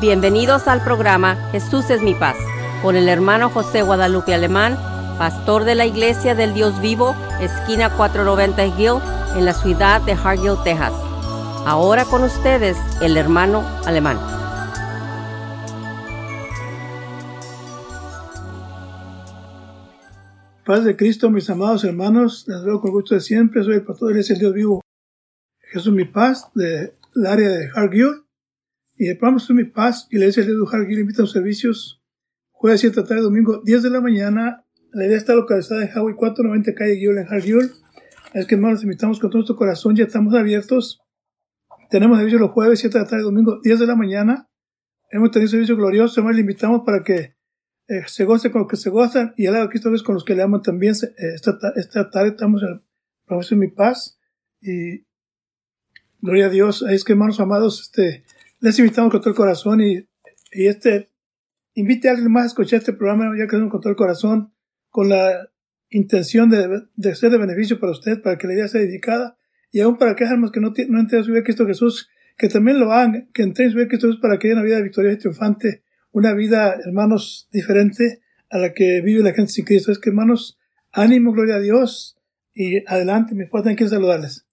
Bienvenidos al programa Jesús es mi paz con el hermano José Guadalupe Alemán, pastor de la Iglesia del Dios Vivo, esquina 490 Hill, en la ciudad de Hargill, Texas. Ahora con ustedes el hermano Alemán. Paz de Cristo, mis amados hermanos, les veo con gusto de siempre. Soy el pastor de la Iglesia del Dios Vivo. Jesús mi paz del área de Hargill y el programa mi paz la iglesia de Hargill invita a los servicios jueves 7 tarde, domingo 10 de la mañana. La idea está localizada en Hawaii 490 calle Guiol en Hargill. Es que hermanos, invitamos con todo nuestro corazón, ya estamos abiertos. Tenemos servicio los jueves 7 de la tarde, domingo 10 de la mañana. Hemos tenido servicio glorioso, además le invitamos para que eh, se goce con los que se gozan y al lado de Cristo con los que le aman también. Eh, esta, esta tarde estamos en el mi paz y gloria a Dios. Es que hermanos amados, este, les invitamos con todo el corazón y, este, invite a alguien más a escuchar este programa, ya que con todo el corazón, con la intención de, de, ser de beneficio para usted, para que la idea sea dedicada, y aún para aquellas almas que no, no entienden su vida Cristo Jesús, que también lo hagan, que entren su vida Cristo Jesús para que haya una vida victoriosa y triunfante, una vida, hermanos, diferente a la que vive la gente sin Cristo. Es que, hermanos, ánimo, gloria a Dios, y adelante, me pueden que saludarles.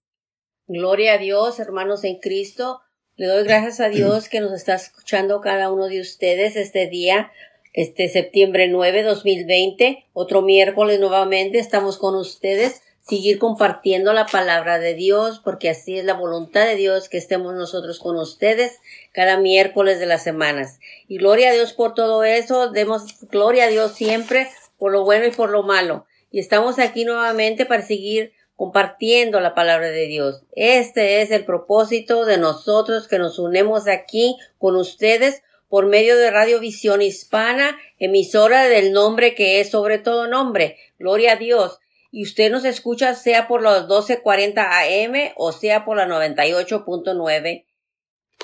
Gloria a Dios, hermanos en Cristo. Le doy gracias a Dios que nos está escuchando cada uno de ustedes este día, este septiembre 9, 2020, otro miércoles nuevamente estamos con ustedes, seguir compartiendo la palabra de Dios, porque así es la voluntad de Dios que estemos nosotros con ustedes cada miércoles de las semanas. Y gloria a Dios por todo eso, demos gloria a Dios siempre por lo bueno y por lo malo. Y estamos aquí nuevamente para seguir compartiendo la palabra de Dios. Este es el propósito de nosotros que nos unemos aquí con ustedes por medio de Radiovisión Hispana, emisora del nombre que es sobre todo nombre. Gloria a Dios. Y usted nos escucha sea por los 1240 AM o sea por la 98.9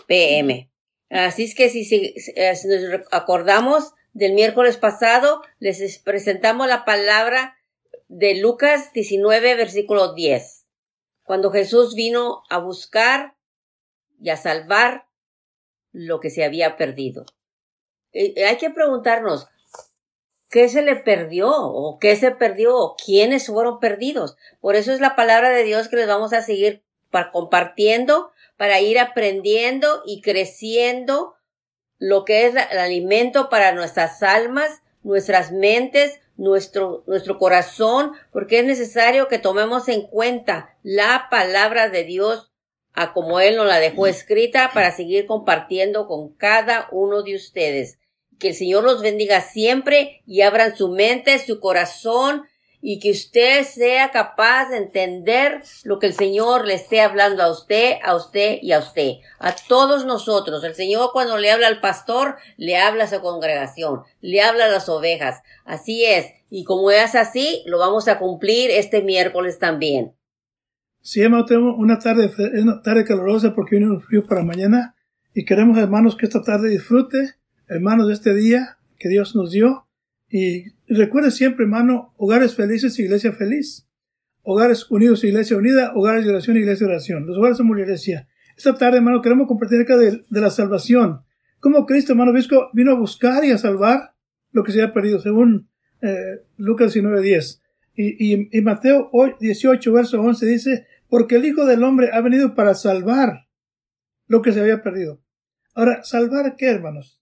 PM. Así es que si, si, nos acordamos del miércoles pasado, les presentamos la palabra de Lucas 19, versículo 10, cuando Jesús vino a buscar y a salvar lo que se había perdido. Eh, hay que preguntarnos, ¿qué se le perdió? ¿O qué se perdió? ¿O quiénes fueron perdidos? Por eso es la palabra de Dios que les vamos a seguir compartiendo para ir aprendiendo y creciendo lo que es el alimento para nuestras almas, nuestras mentes, nuestro, nuestro corazón, porque es necesario que tomemos en cuenta la palabra de Dios a como Él nos la dejó escrita para seguir compartiendo con cada uno de ustedes. Que el Señor los bendiga siempre y abran su mente, su corazón y que usted sea capaz de entender lo que el Señor le esté hablando a usted, a usted y a usted, a todos nosotros. El Señor cuando le habla al pastor, le habla a su congregación, le habla a las ovejas. Así es. Y como es así, lo vamos a cumplir este miércoles también. Sí, hermano, tenemos una tarde, una tarde calurosa porque viene un frío para mañana y queremos, hermanos, que esta tarde disfrute, hermanos, de este día que Dios nos dio y recuerde siempre, hermano, hogares felices, iglesia feliz. Hogares unidos, iglesia unida. Hogares de oración, iglesia de oración. Los hogares somos la iglesia. Esta tarde, hermano, queremos compartir acá de, la salvación. Cómo Cristo, hermano Visco, vino a buscar y a salvar lo que se había perdido, según eh, Lucas 19, 10. Y, y, y Mateo 18, verso 11 dice, porque el Hijo del Hombre ha venido para salvar lo que se había perdido. Ahora, ¿salvar qué, hermanos?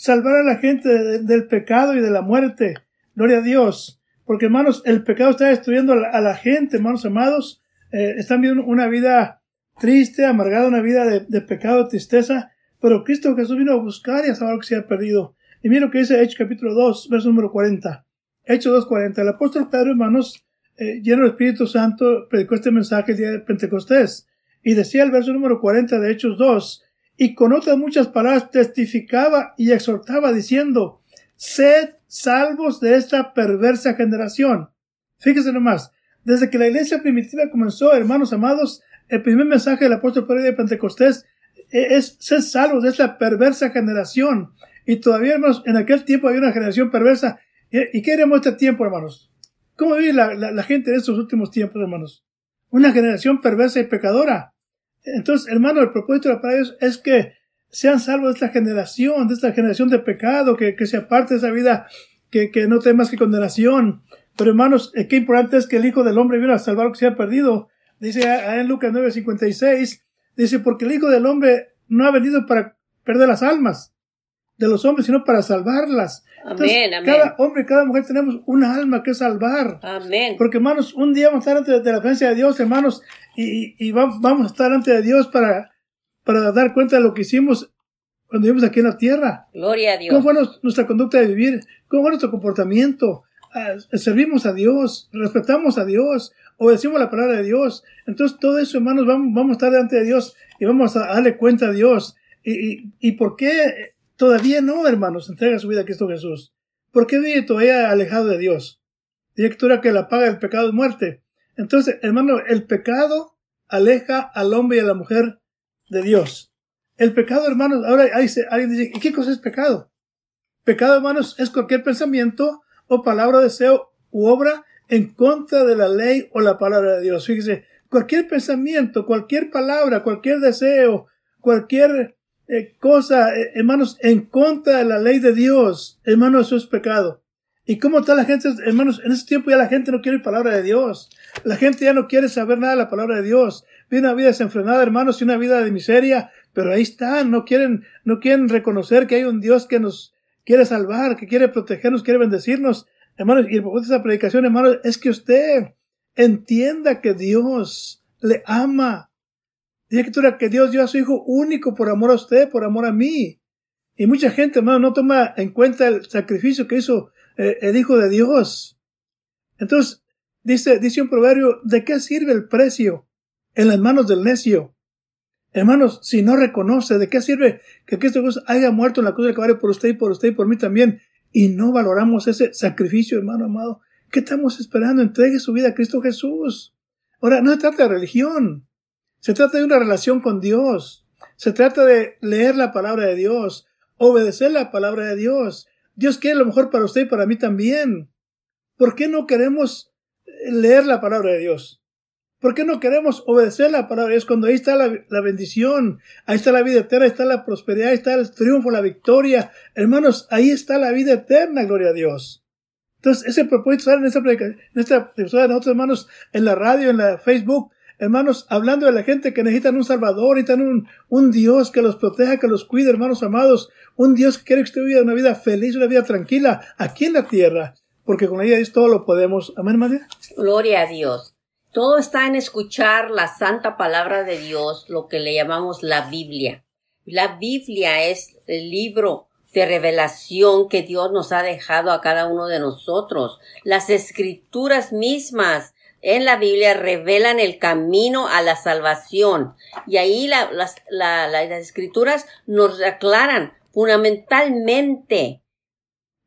Salvar a la gente del pecado y de la muerte. Gloria a Dios. Porque, hermanos, el pecado está destruyendo a la, gente, hermanos amados. Eh, están viviendo una vida triste, amargada, una vida de, pecado, tristeza. Pero Cristo Jesús vino a buscar y a salvar lo que se ha perdido. Y mira lo que dice Hechos capítulo 2, verso número 40. Hechos 2.40. El apóstol Pedro, hermanos, eh, lleno del Espíritu Santo, predicó este mensaje el día de Pentecostés. Y decía el verso número 40 de Hechos 2, y con otras muchas palabras testificaba y exhortaba diciendo, sed salvos de esta perversa generación. Fíjese nomás, desde que la iglesia primitiva comenzó, hermanos amados, el primer mensaje del apóstol Pedro de Pentecostés es sed salvos de esta perversa generación. Y todavía, hermanos, en aquel tiempo había una generación perversa. ¿Y qué haremos este tiempo, hermanos? ¿Cómo vive la, la gente en estos últimos tiempos, hermanos? Una generación perversa y pecadora. Entonces, hermano, el propósito de la palabra es que sean salvos de esta generación, de esta generación de pecado, que, que se aparte de esa vida que, que no tiene más que condenación. Pero hermanos, eh, qué importante es que el Hijo del Hombre vino a salvar lo que se ha perdido. Dice en Lucas 9:56, dice, porque el Hijo del Hombre no ha venido para perder las almas de los hombres, sino para salvarlas. Amén, amén. Cada hombre y cada mujer tenemos una alma que salvar. Amén. Porque, hermanos, un día vamos a estar ante de la presencia de Dios, hermanos, y, y vamos, a estar ante de Dios para, para dar cuenta de lo que hicimos cuando vivimos aquí en la tierra. Gloria a Dios. ¿Cómo fue nuestra conducta de vivir? ¿Cómo fue nuestro comportamiento? Ah, servimos a Dios, respetamos a Dios, obedecimos la palabra de Dios. Entonces, todo eso, hermanos, vamos, vamos a estar delante de Dios y vamos a darle cuenta a Dios. ¿Y, y, y por qué todavía no, hermanos, entrega su vida a Cristo Jesús? ¿Por qué vive todavía alejado de Dios? Directora que la paga del pecado es muerte. Entonces, hermano, el pecado aleja al hombre y a la mujer de Dios. El pecado, hermanos, ahora alguien dice, ¿y qué cosa es pecado? Pecado, hermanos, es cualquier pensamiento o palabra, deseo u obra en contra de la ley o la palabra de Dios. Fíjese, cualquier pensamiento, cualquier palabra, cualquier deseo, cualquier eh, cosa, eh, hermanos, en contra de la ley de Dios, hermanos, eso es pecado. Y cómo está la gente, hermanos, en ese tiempo ya la gente no quiere palabra de Dios. La gente ya no quiere saber nada de la palabra de Dios. Vive una vida desenfrenada, hermanos, y una vida de miseria, pero ahí están, no quieren, no quieren reconocer que hay un Dios que nos quiere salvar, que quiere protegernos, quiere bendecirnos. Hermanos, y el propósito de esa predicación, hermanos, es que usted entienda que Dios le ama. Dice escritura que Dios dio a su Hijo único por amor a usted, por amor a mí. Y mucha gente, hermano, no toma en cuenta el sacrificio que hizo eh, el Hijo de Dios. Entonces, dice, dice un proverbio, ¿de qué sirve el precio en las manos del necio? Hermanos, si no reconoce, ¿de qué sirve que Cristo Jesús haya muerto en la cruz del Calvario por usted y por usted y por mí también? Y no valoramos ese sacrificio, hermano amado. ¿Qué estamos esperando? Entregue su vida a Cristo Jesús. Ahora, no se trata de religión. Se trata de una relación con Dios. Se trata de leer la palabra de Dios, obedecer la palabra de Dios. Dios quiere lo mejor para usted y para mí también. ¿Por qué no queremos leer la palabra de Dios? ¿Por qué no queremos obedecer la palabra de Dios cuando ahí está la, la, bendición, ahí está la vida eterna, ahí está la prosperidad, ahí está el triunfo, la victoria? Hermanos, ahí está la vida eterna, gloria a Dios. Entonces, ese propósito en esta en esta episodio de nosotros, hermanos, en la radio, en la Facebook, hermanos, hablando de la gente que necesitan un Salvador, necesitan un, un Dios que los proteja, que los cuide, hermanos amados, un Dios que quiere que usted viva una vida feliz, una vida tranquila, aquí en la tierra, porque con ella Dios todo lo podemos. Amén, María. Gloria a Dios. Todo está en escuchar la santa palabra de Dios, lo que le llamamos la Biblia. La Biblia es el libro de revelación que Dios nos ha dejado a cada uno de nosotros. Las escrituras mismas en la Biblia revelan el camino a la salvación. Y ahí la, las, la, la, las escrituras nos aclaran fundamentalmente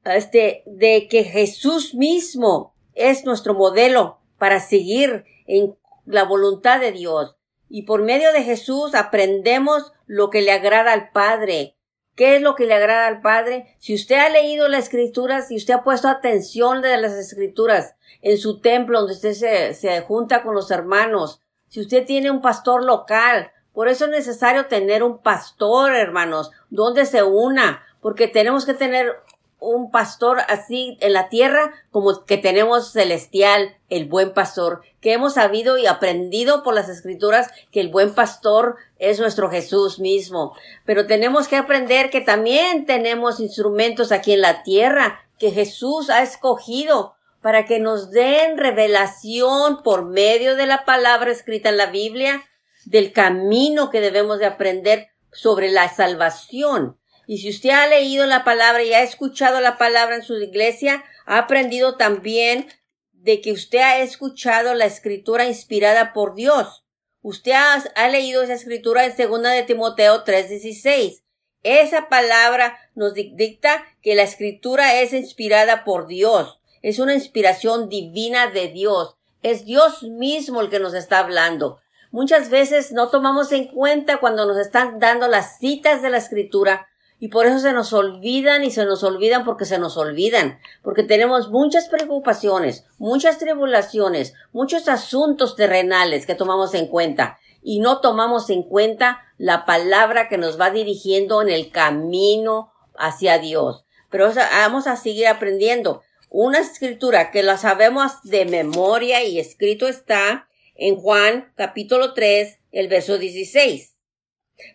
este, de que Jesús mismo es nuestro modelo para seguir en la voluntad de Dios. Y por medio de Jesús aprendemos lo que le agrada al Padre. ¿Qué es lo que le agrada al Padre? Si usted ha leído las escrituras, si usted ha puesto atención de las escrituras en su templo donde usted se, se junta con los hermanos, si usted tiene un pastor local, por eso es necesario tener un pastor, hermanos, donde se una, porque tenemos que tener un pastor así en la tierra como que tenemos celestial, el buen pastor, que hemos sabido y aprendido por las escrituras que el buen pastor es nuestro Jesús mismo. Pero tenemos que aprender que también tenemos instrumentos aquí en la tierra que Jesús ha escogido para que nos den revelación por medio de la palabra escrita en la Biblia del camino que debemos de aprender sobre la salvación. Y si usted ha leído la palabra y ha escuchado la palabra en su iglesia, ha aprendido también de que usted ha escuchado la escritura inspirada por Dios. Usted ha, leído esa escritura en segunda de Timoteo 3:16. Esa palabra nos dicta que la escritura es inspirada por Dios. Es una inspiración divina de Dios. Es Dios mismo el que nos está hablando. Muchas veces no tomamos en cuenta cuando nos están dando las citas de la escritura y por eso se nos olvidan y se nos olvidan porque se nos olvidan, porque tenemos muchas preocupaciones, muchas tribulaciones, muchos asuntos terrenales que tomamos en cuenta. y no tomamos en cuenta la palabra que nos va dirigiendo en el camino hacia Dios. Pero vamos a seguir aprendiendo. Una escritura que la sabemos de memoria y escrito está en Juan capítulo 3, el verso 16.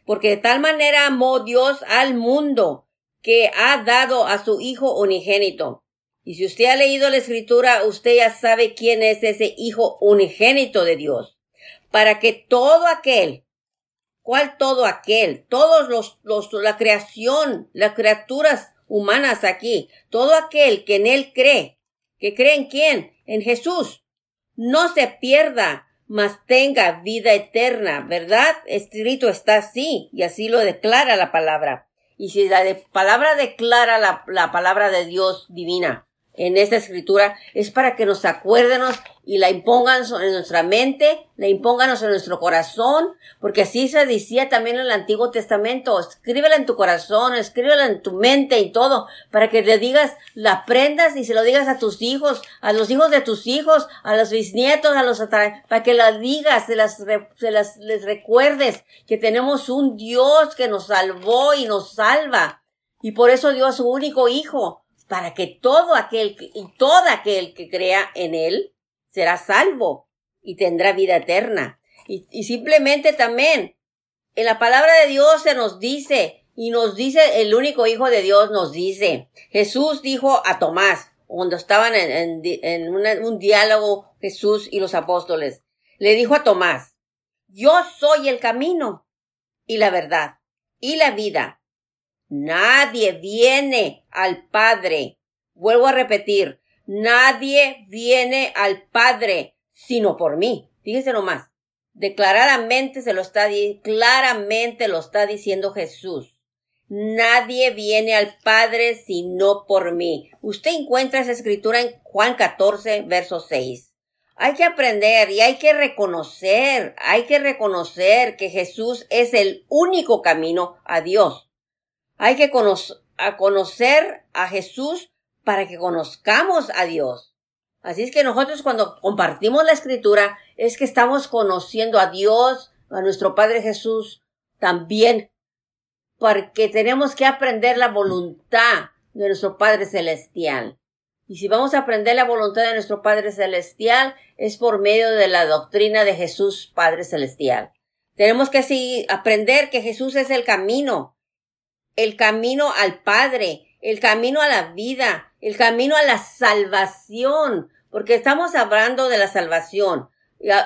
Porque de tal manera amó Dios al mundo que ha dado a su Hijo unigénito. Y si usted ha leído la escritura, usted ya sabe quién es ese Hijo unigénito de Dios. Para que todo aquel, ¿cuál todo aquel? Todos los, los, la creación, las criaturas humanas aquí, todo aquel que en Él cree, que cree en quién? En Jesús, no se pierda, mas tenga vida eterna, ¿verdad? Escrito está así, y así lo declara la palabra. Y si la palabra declara la, la palabra de Dios divina, en esta escritura es para que nos acuérdenos y la impongan en nuestra mente, la impongan en nuestro corazón, porque así se decía también en el Antiguo Testamento, escríbela en tu corazón, escríbela en tu mente y todo, para que le digas, la aprendas y se lo digas a tus hijos, a los hijos de tus hijos, a los bisnietos, a los para que la digas, se las, se las les recuerdes que tenemos un Dios que nos salvó y nos salva. Y por eso dio a su único hijo, para que todo aquel y todo aquel que crea en él será salvo y tendrá vida eterna. Y, simplemente también en la palabra de Dios se nos dice y nos dice el único hijo de Dios nos dice Jesús dijo a Tomás cuando estaban en, un diálogo Jesús y los apóstoles le dijo a Tomás yo soy el camino y la verdad y la vida Nadie viene al Padre. Vuelvo a repetir, nadie viene al Padre sino por mí. Fíjese nomás. Declaradamente se lo está, claramente lo está diciendo Jesús. Nadie viene al Padre sino por mí. Usted encuentra esa escritura en Juan 14, verso 6. Hay que aprender y hay que reconocer, hay que reconocer que Jesús es el único camino a Dios. Hay que a conocer a Jesús para que conozcamos a Dios. Así es que nosotros cuando compartimos la escritura es que estamos conociendo a Dios, a nuestro Padre Jesús también, porque tenemos que aprender la voluntad de nuestro Padre Celestial. Y si vamos a aprender la voluntad de nuestro Padre Celestial es por medio de la doctrina de Jesús Padre Celestial. Tenemos que así aprender que Jesús es el camino, el camino al Padre, el camino a la vida, el camino a la salvación, porque estamos hablando de la salvación.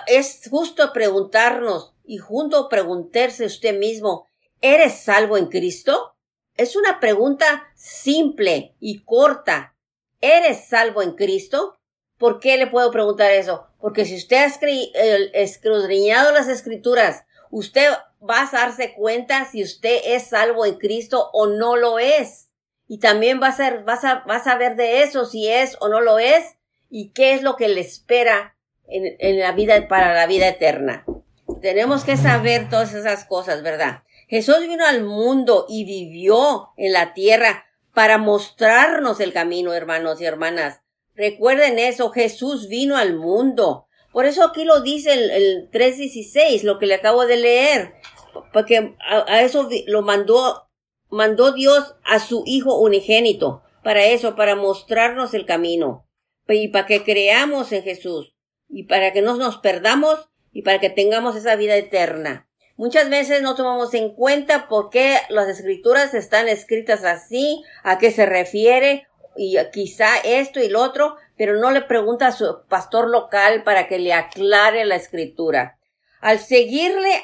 Es justo preguntarnos y junto preguntarse usted mismo, ¿eres salvo en Cristo? Es una pregunta simple y corta. ¿Eres salvo en Cristo? ¿Por qué le puedo preguntar eso? Porque si usted ha escudriñado las escrituras, usted va a darse cuenta si usted es salvo en Cristo o no lo es. Y también va a ser, vas a, vas a ver de eso si es o no lo es y qué es lo que le espera en, en la vida, para la vida eterna. Tenemos que saber todas esas cosas, ¿verdad? Jesús vino al mundo y vivió en la tierra para mostrarnos el camino, hermanos y hermanas. Recuerden eso, Jesús vino al mundo. Por eso aquí lo dice el, el 3.16, lo que le acabo de leer porque a, eso lo mandó, mandó Dios a su Hijo unigénito, para eso, para mostrarnos el camino, y para que creamos en Jesús, y para que no nos perdamos, y para que tengamos esa vida eterna. Muchas veces no tomamos en cuenta por qué las escrituras están escritas así, a qué se refiere, y quizá esto y lo otro, pero no le pregunta a su pastor local para que le aclare la escritura. Al seguirle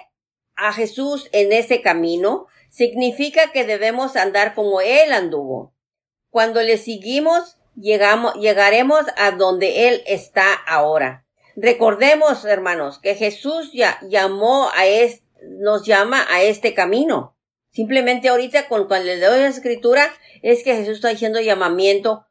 a Jesús en ese camino, significa que debemos andar como Él anduvo. Cuando le seguimos, llegamos, llegaremos a donde Él está ahora. Recordemos, hermanos, que Jesús ya llamó a este, nos llama a este camino. Simplemente ahorita con cuando le doy la escritura es que Jesús está haciendo llamamiento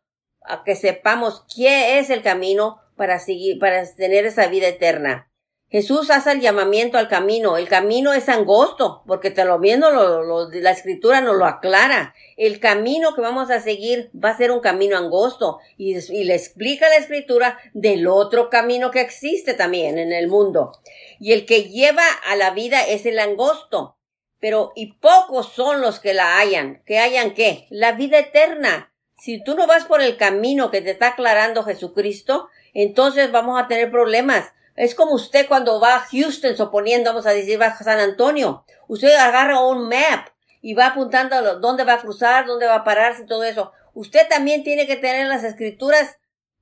a que sepamos qué es el camino para seguir, para tener esa vida eterna. Jesús hace el llamamiento al camino. El camino es angosto, porque te lo viendo, lo, la escritura nos lo aclara. El camino que vamos a seguir va a ser un camino angosto. Y, y, le explica la escritura del otro camino que existe también en el mundo. Y el que lleva a la vida es el angosto. Pero, y pocos son los que la hayan. ¿Que hayan qué? La vida eterna. Si tú no vas por el camino que te está aclarando Jesucristo, entonces vamos a tener problemas es como usted cuando va a Houston, suponiendo, vamos a decir, va a San Antonio. Usted agarra un map y va apuntando dónde va a cruzar, dónde va a pararse, todo eso. Usted también tiene que tener las escrituras.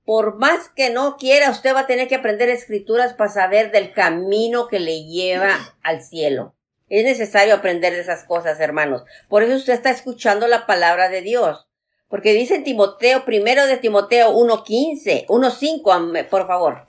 Por más que no quiera, usted va a tener que aprender escrituras para saber del camino que le lleva al cielo. Es necesario aprender de esas cosas, hermanos. Por eso usted está escuchando la palabra de Dios. Porque dice Timoteo, primero de Timoteo 1.15, 1.5, por favor.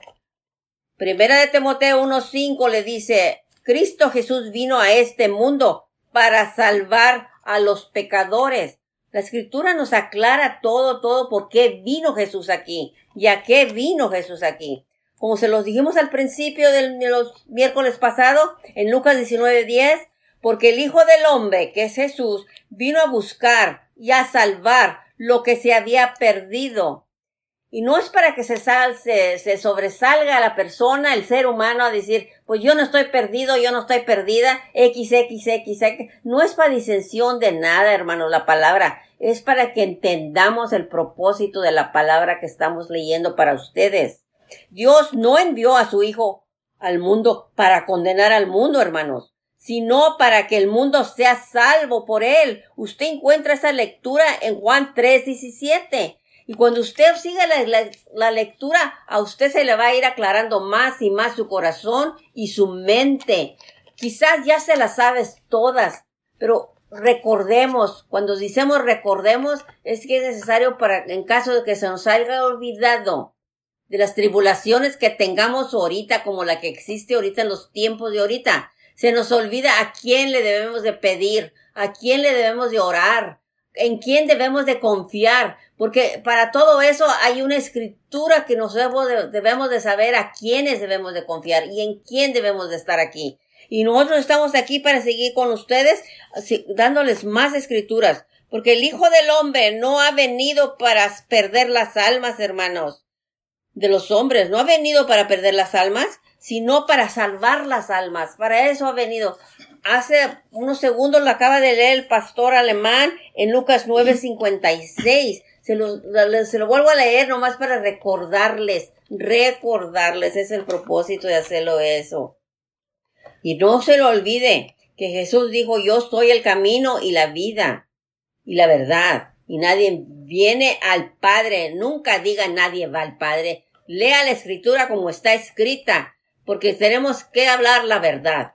Primera de Timoteo 1.5 le dice, Cristo Jesús vino a este mundo para salvar a los pecadores. La escritura nos aclara todo, todo por qué vino Jesús aquí y a qué vino Jesús aquí. Como se los dijimos al principio del los miércoles pasado, en Lucas 19.10, porque el Hijo del Hombre, que es Jesús, vino a buscar y a salvar lo que se había perdido. Y no es para que se, salse, se sobresalga la persona, el ser humano, a decir, pues yo no estoy perdido, yo no estoy perdida, X, X, X, X. No es para disensión de nada, hermano, la palabra. Es para que entendamos el propósito de la palabra que estamos leyendo para ustedes. Dios no envió a su Hijo al mundo para condenar al mundo, hermanos, sino para que el mundo sea salvo por él. Usted encuentra esa lectura en Juan 3, 17. Y cuando usted sigue la, lectura, a usted se le va a ir aclarando más y más su corazón y su mente. Quizás ya se las sabes todas, pero recordemos, cuando decimos recordemos, es que es necesario para, en caso de que se nos haya olvidado de las tribulaciones que tengamos ahorita, como la que existe ahorita en los tiempos de ahorita, se nos olvida a quién le debemos de pedir, a quién le debemos de orar, en quién debemos de confiar, porque para todo eso hay una escritura que nos debemos de saber a quiénes debemos de confiar y en quién debemos de estar aquí. Y nosotros estamos aquí para seguir con ustedes, dándoles más escrituras, porque el Hijo del Hombre no ha venido para perder las almas, hermanos, de los hombres, no ha venido para perder las almas, sino para salvar las almas. Para eso ha venido. Hace unos segundos lo acaba de leer el pastor alemán en Lucas 9:56. Se lo, se lo vuelvo a leer nomás para recordarles, recordarles, es el propósito de hacerlo eso. Y no se lo olvide que Jesús dijo, yo soy el camino y la vida y la verdad. Y nadie viene al Padre, nunca diga nadie va al Padre. Lea la escritura como está escrita, porque tenemos que hablar la verdad.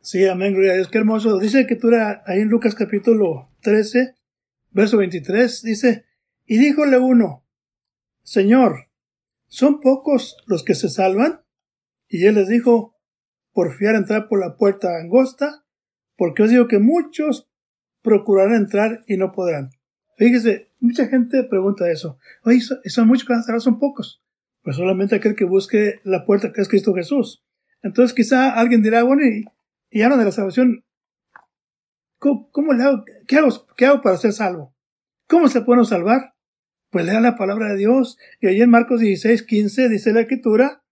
Sí, amén, gloria a Dios, qué hermoso. Dice que tú eras ahí en Lucas capítulo 13, verso 23, dice, y díjole uno, Señor, ¿son pocos los que se salvan? Y él les dijo, porfiar entrar por la puerta angosta, porque os digo que muchos procurarán entrar y no podrán. Fíjese, mucha gente pregunta eso. Oye, son muchos que van a entrar, son pocos. Pues solamente aquel que busque la puerta que es Cristo Jesús. Entonces quizá alguien dirá, bueno, y, y hablan de la salvación. ¿Cómo, le hago? ¿Qué hago? ¿Qué hago para ser salvo? ¿Cómo se puede salvar? Pues lea la palabra de Dios. Y ahí en Marcos 16, 15 dice la escritura,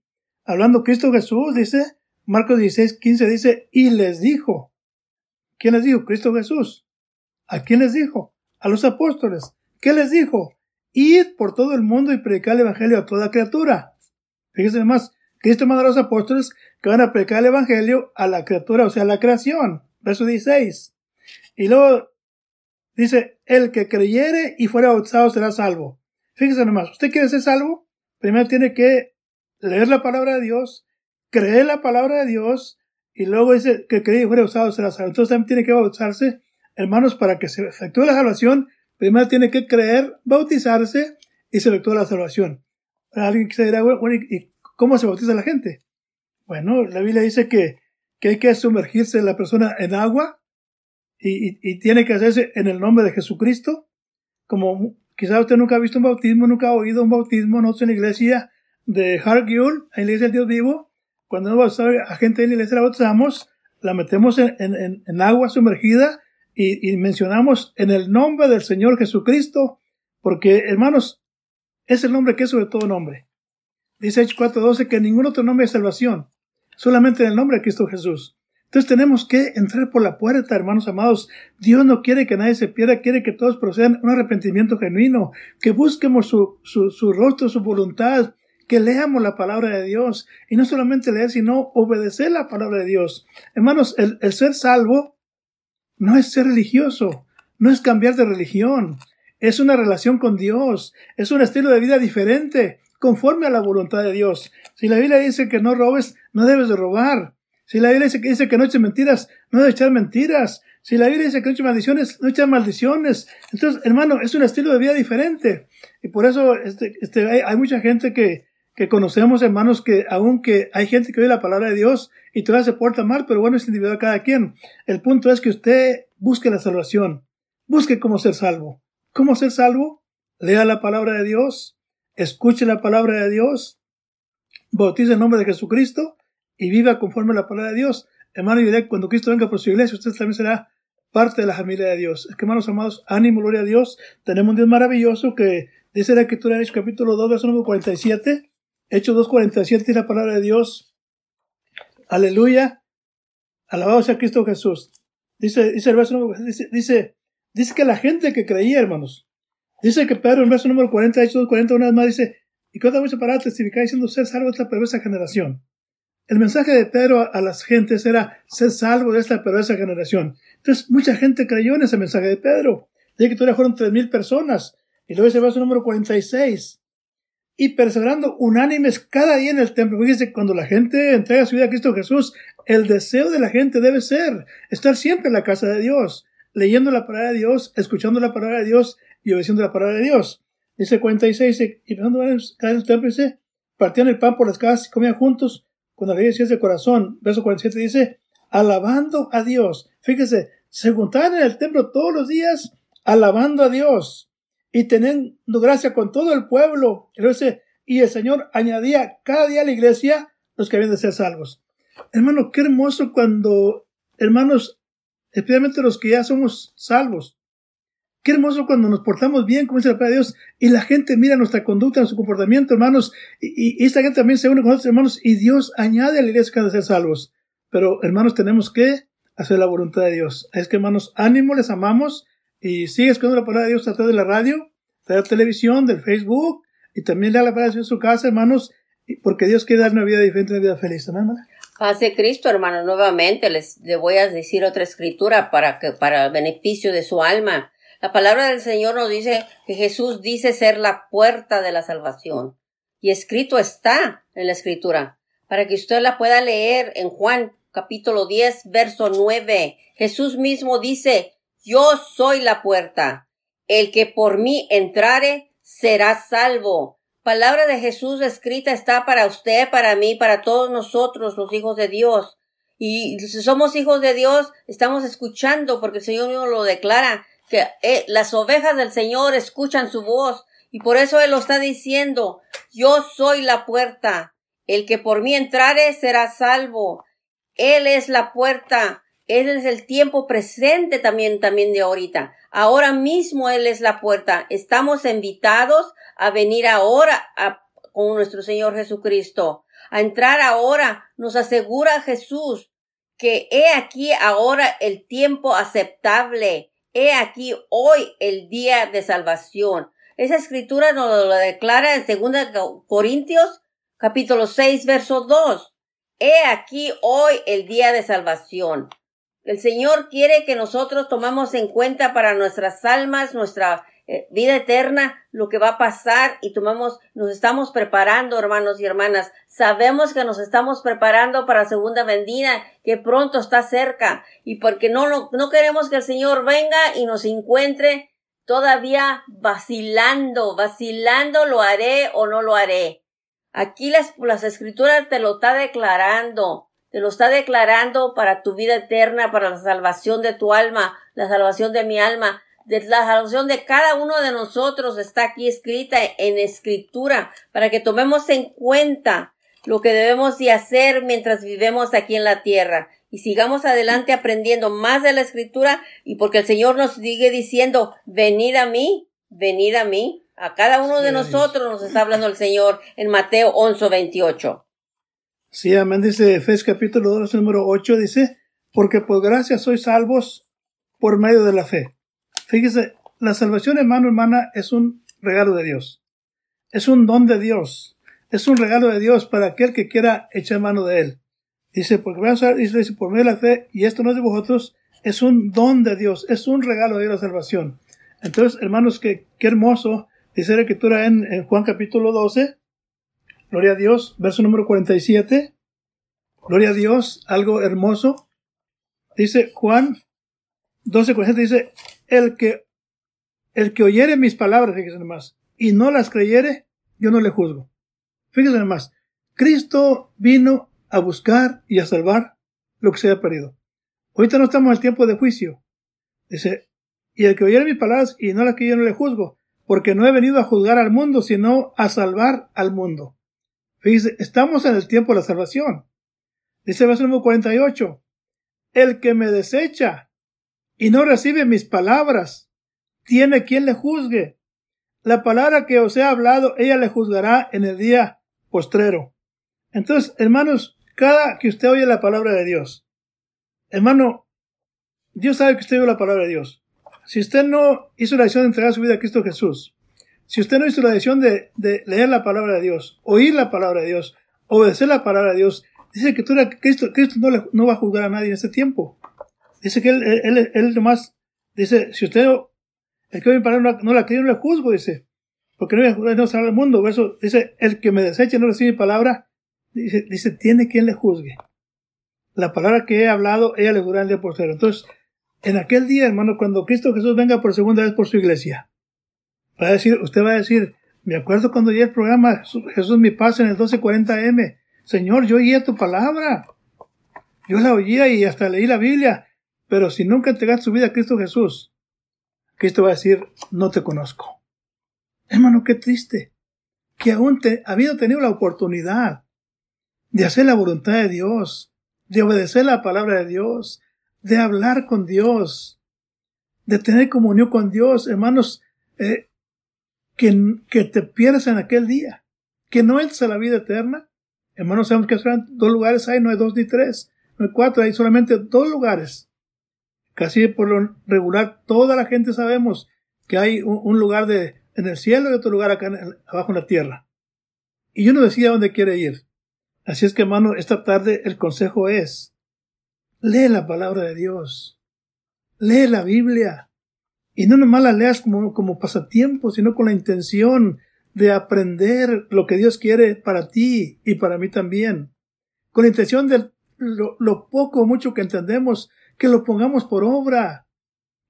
hablando Cristo Jesús, dice, Marcos 16, 15 dice, y les dijo. ¿Quién les dijo? Cristo Jesús. ¿A quién les dijo? A los apóstoles. ¿Qué les dijo? Id por todo el mundo y predicar el evangelio a toda criatura. Fíjense más, Cristo manda a los apóstoles que van a predicar el evangelio a la criatura, o sea, a la creación. Verso 16. Y luego Dice, el que creyere y fuera bautizado será salvo. Fíjese nomás, ¿usted quiere ser salvo? Primero tiene que leer la palabra de Dios, creer la palabra de Dios, y luego dice que creyere y fuera bautizado será salvo. Entonces también tiene que bautizarse, hermanos, para que se efectúe la salvación. Primero tiene que creer, bautizarse y se efectúa la salvación. Alguien que se dirá, bueno, ¿y cómo se bautiza la gente? Bueno, la Biblia dice que, que hay que sumergirse la persona en agua y, tiene que hacerse en el nombre de Jesucristo. Como quizás usted nunca ha visto un bautismo, nunca ha oído un bautismo, no en la iglesia de Hargill, en la iglesia del Dios vivo, cuando no bautizamos a gente en la iglesia, la bautizamos, la metemos en, en, en agua sumergida y, y, mencionamos en el nombre del Señor Jesucristo, porque hermanos, es el nombre que es sobre todo nombre. Dice Hechos 4.12 que ningún otro nombre de salvación, solamente en el nombre de Cristo Jesús. Entonces tenemos que entrar por la puerta, hermanos amados. Dios no quiere que nadie se pierda, quiere que todos procedan un arrepentimiento genuino, que busquemos su, su, su rostro, su voluntad, que leamos la palabra de Dios y no solamente leer, sino obedecer la palabra de Dios. Hermanos, el, el ser salvo no es ser religioso, no es cambiar de religión, es una relación con Dios, es un estilo de vida diferente, conforme a la voluntad de Dios. Si la Biblia dice que no robes, no debes de robar. Si la Biblia dice que, dice que no eches mentiras, no debes echar mentiras. Si la Biblia dice que no eches maldiciones, no eches maldiciones. Entonces, hermano, es un estilo de vida diferente. Y por eso este, este, hay mucha gente que, que conocemos, hermanos, que aunque hay gente que oye la palabra de Dios y todavía se porta mal, pero bueno, es individual cada quien. El punto es que usted busque la salvación. Busque cómo ser salvo. ¿Cómo ser salvo? Lea la palabra de Dios, escuche la palabra de Dios, bautice en nombre de Jesucristo y viva conforme a la palabra de Dios. Hermano, y cuando Cristo venga por su iglesia, usted también será parte de la familia de Dios. Es que, hermanos amados, ánimo, gloria a Dios. Tenemos un Dios maravilloso que dice la Escritura en capítulo 2, verso número 47 Hechos 2.47 y la palabra de Dios. Aleluya. Alabado sea Cristo Jesús. Dice, dice el verso número, dice, dice, dice que la gente que creía, hermanos. Dice que Pedro en verso número 40, Hechos 2.40, una vez más dice, y otra vez para testificar diciendo ser salvo de esta perversa generación. El mensaje de Pedro a, las gentes era ser salvo de esta perversa generación. Entonces, mucha gente creyó en ese mensaje de Pedro. Dice que todavía fueron tres mil personas. Y luego dice el verso número 46 y perseverando unánimes cada día en el templo. Fíjese, cuando la gente entrega su vida a Cristo Jesús, el deseo de la gente debe ser estar siempre en la casa de Dios, leyendo la palabra de Dios, escuchando la palabra de Dios y obedeciendo la palabra de Dios. Dice 46, y pensando en el templo, dice, partían el pan por las casas y comían juntos con alegría de corazón. Verso 47 dice, alabando a Dios. Fíjese, se juntaban en el templo todos los días alabando a Dios y teniendo gracia con todo el pueblo. Y el Señor añadía cada día a la iglesia los que habían de ser salvos. Hermano, qué hermoso cuando, hermanos, especialmente los que ya somos salvos. Qué hermoso cuando nos portamos bien, como dice la palabra de Dios, y la gente mira nuestra conducta, nuestro comportamiento, hermanos, y, esta gente también se une con otros hermanos, y Dios añade a la iglesia que han de ser salvos. Pero, hermanos, tenemos que hacer la voluntad de Dios. Es que, hermanos, ánimo, les amamos, y sigue escuchando la palabra de Dios a través de la radio, de la televisión, del Facebook, y también le la palabra de Dios en su casa, hermanos, porque Dios quiere dar una vida diferente, una vida feliz. Amén, hermana. Cristo, hermano, nuevamente les, le voy a decir otra escritura para que, para el beneficio de su alma. La palabra del Señor nos dice que Jesús dice ser la puerta de la salvación. Y escrito está en la escritura, para que usted la pueda leer en Juan capítulo 10, verso 9. Jesús mismo dice, yo soy la puerta. El que por mí entrare será salvo. Palabra de Jesús escrita está para usted, para mí, para todos nosotros, los hijos de Dios. Y si somos hijos de Dios, estamos escuchando, porque el Señor mismo lo declara, que eh, las ovejas del Señor escuchan su voz. Y por eso Él lo está diciendo, yo soy la puerta. El que por mí entrare será salvo. Él es la puerta. Él es el tiempo presente también, también de ahorita. Ahora mismo Él es la puerta. Estamos invitados a venir ahora con nuestro Señor Jesucristo. A entrar ahora. Nos asegura Jesús que he aquí ahora el tiempo aceptable. He aquí hoy el día de salvación. Esa escritura nos lo declara en 2 Corintios capítulo 6 verso 2. He aquí hoy el día de salvación. El Señor quiere que nosotros tomamos en cuenta para nuestras almas, nuestra eh, vida eterna, lo que va a pasar y tomamos, nos estamos preparando, hermanos y hermanas. Sabemos que nos estamos preparando para la segunda vendida, que pronto está cerca y porque no, no, no queremos que el Señor venga y nos encuentre todavía vacilando, vacilando, lo haré o no lo haré. Aquí las, las escrituras te lo está declarando te lo está declarando para tu vida eterna, para la salvación de tu alma, la salvación de mi alma. De la salvación de cada uno de nosotros está aquí escrita en escritura para que tomemos en cuenta. lo que debemos de hacer mientras vivemos aquí en la tierra. Y sigamos adelante aprendiendo más de la escritura y porque el Señor nos sigue diciendo, venid a mí, venid a mí. A cada uno de nosotros nos está hablando el Señor en Mateo 11, 28. Sí, amén. Dice Efesios capítulo 2, número 8, dice, porque por gracia sois salvos por medio de la fe. Fíjese, la salvación, hermano, hermana, es un regalo de Dios. Es un don de Dios. Es un regalo de Dios para aquel que quiera echar mano de él. Dice, porque dice, por medio de la fe, y esto no es de vosotros, es un don de Dios, es un regalo de Dios la salvación. Entonces, hermanos, qué, qué hermoso, dice la escritura en, en Juan capítulo 12, Gloria a Dios, verso número 47. Gloria a Dios, algo hermoso. Dice Juan 12, 47, dice, el que, el que oyere mis palabras, fíjese nomás, y no las creyere, yo no le juzgo. Fíjese nomás, Cristo vino a buscar y a salvar lo que se haya perdido. Ahorita no estamos en el tiempo de juicio. Dice, y el que oyere mis palabras y no las creyere, yo no le juzgo, porque no he venido a juzgar al mundo, sino a salvar al mundo. Fíjese, estamos en el tiempo de la salvación. Dice el verso número 48. El que me desecha y no recibe mis palabras, tiene quien le juzgue. La palabra que os he hablado, ella le juzgará en el día postrero. Entonces, hermanos, cada que usted oye la palabra de Dios, hermano, Dios sabe que usted oye la palabra de Dios. Si usted no hizo la decisión de entregar su vida a Cristo Jesús, si usted no hizo la decisión de, leer la palabra de Dios, oír la palabra de Dios, obedecer la palabra de Dios, dice que Cristo, Cristo no, no va a juzgar a nadie en este tiempo. Dice que él, él, él, nomás, dice, si usted, el que mi palabra no, la cree, no le juzgo, dice, porque no no al mundo. Eso, dice, el que me deseche no recibe mi palabra, dice, dice, tiene quien le juzgue. La palabra que he hablado, ella le juzgará el día por cero. Entonces, en aquel día, hermano, cuando Cristo Jesús venga por segunda vez por su iglesia, Va a decir, usted va a decir, me acuerdo cuando oí el programa Jesús mi paz en el 1240M. Señor, yo oía tu palabra. Yo la oía y hasta leí la Biblia. Pero si nunca entregaste tu vida a Cristo Jesús, Cristo va a decir, no te conozco. Hermano, qué triste. Que aún te, habido tenido la oportunidad de hacer la voluntad de Dios, de obedecer la palabra de Dios, de hablar con Dios, de tener comunión con Dios, hermanos, eh, que, que te pierdas en aquel día, que no entres a la vida eterna. Hermanos, sabemos que dos lugares hay, no hay dos ni tres, no hay cuatro, hay solamente dos lugares. Casi por lo regular, toda la gente sabemos que hay un, lugar de, en el cielo y otro lugar acá abajo en la tierra. Y uno decide a dónde quiere ir. Así es que, hermano, esta tarde el consejo es, lee la palabra de Dios, lee la Biblia, y no nomás la leas como, como pasatiempo, sino con la intención de aprender lo que Dios quiere para ti y para mí también. Con la intención de lo, poco o mucho que entendemos, que lo pongamos por obra.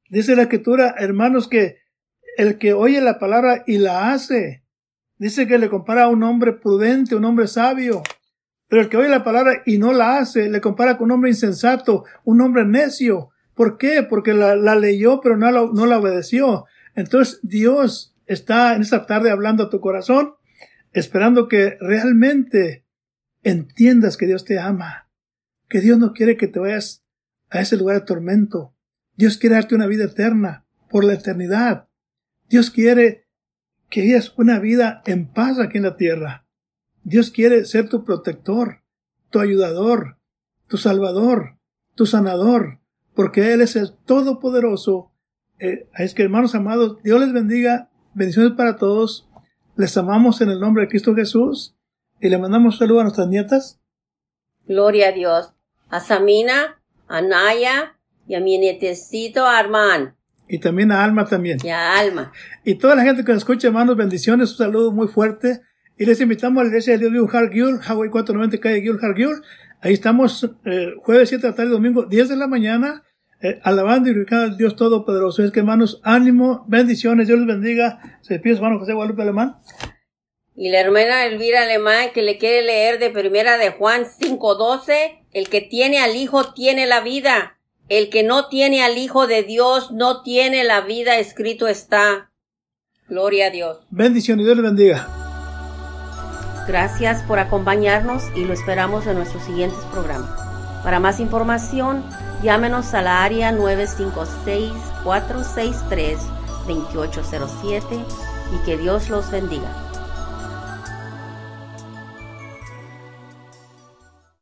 Dice la escritura, hermanos, que el que oye la palabra y la hace, dice que le compara a un hombre prudente, un hombre sabio. Pero el que oye la palabra y no la hace, le compara con un hombre insensato, un hombre necio. ¿Por qué? Porque la, leyó pero no la, no la obedeció. Entonces Dios está en esta tarde hablando a tu corazón, esperando que realmente entiendas que Dios te ama, que Dios no quiere que te vayas a ese lugar de tormento. Dios quiere darte una vida eterna, por la eternidad. Dios quiere que vivas una vida en paz aquí en la tierra. Dios quiere ser tu protector, tu ayudador, tu salvador, tu sanador porque Él es el Todopoderoso. Eh, es que hermanos amados, Dios les bendiga, bendiciones para todos. Les amamos en el nombre de Cristo Jesús y le mandamos saludos a nuestras nietas. Gloria a Dios. A Samina, a Naya y a mi nietecito Armán. Y también a Alma también. Y a Alma. Y toda la gente que nos escucha, hermanos, bendiciones, un saludo muy fuerte. Y les invitamos a la iglesia de Dios Hargill, Hawaii 490, calle Gil Hargill. Ahí estamos eh, jueves 7 de la tarde, domingo 10 de la mañana. Eh, alabando y glorificando al Dios Todopoderoso. Es que hermanos, ánimo, bendiciones, Dios les bendiga. Se despide su hermano José Guadalupe Alemán. Y la hermana Elvira Alemán que le quiere leer de primera de Juan 5.12, el que tiene al Hijo tiene la vida. El que no tiene al Hijo de Dios no tiene la vida, escrito está. Gloria a Dios. Bendiciones, Dios les bendiga. Gracias por acompañarnos y lo esperamos en nuestros siguientes programas. Para más información, llámenos a la área 956-463-2807 y que Dios los bendiga.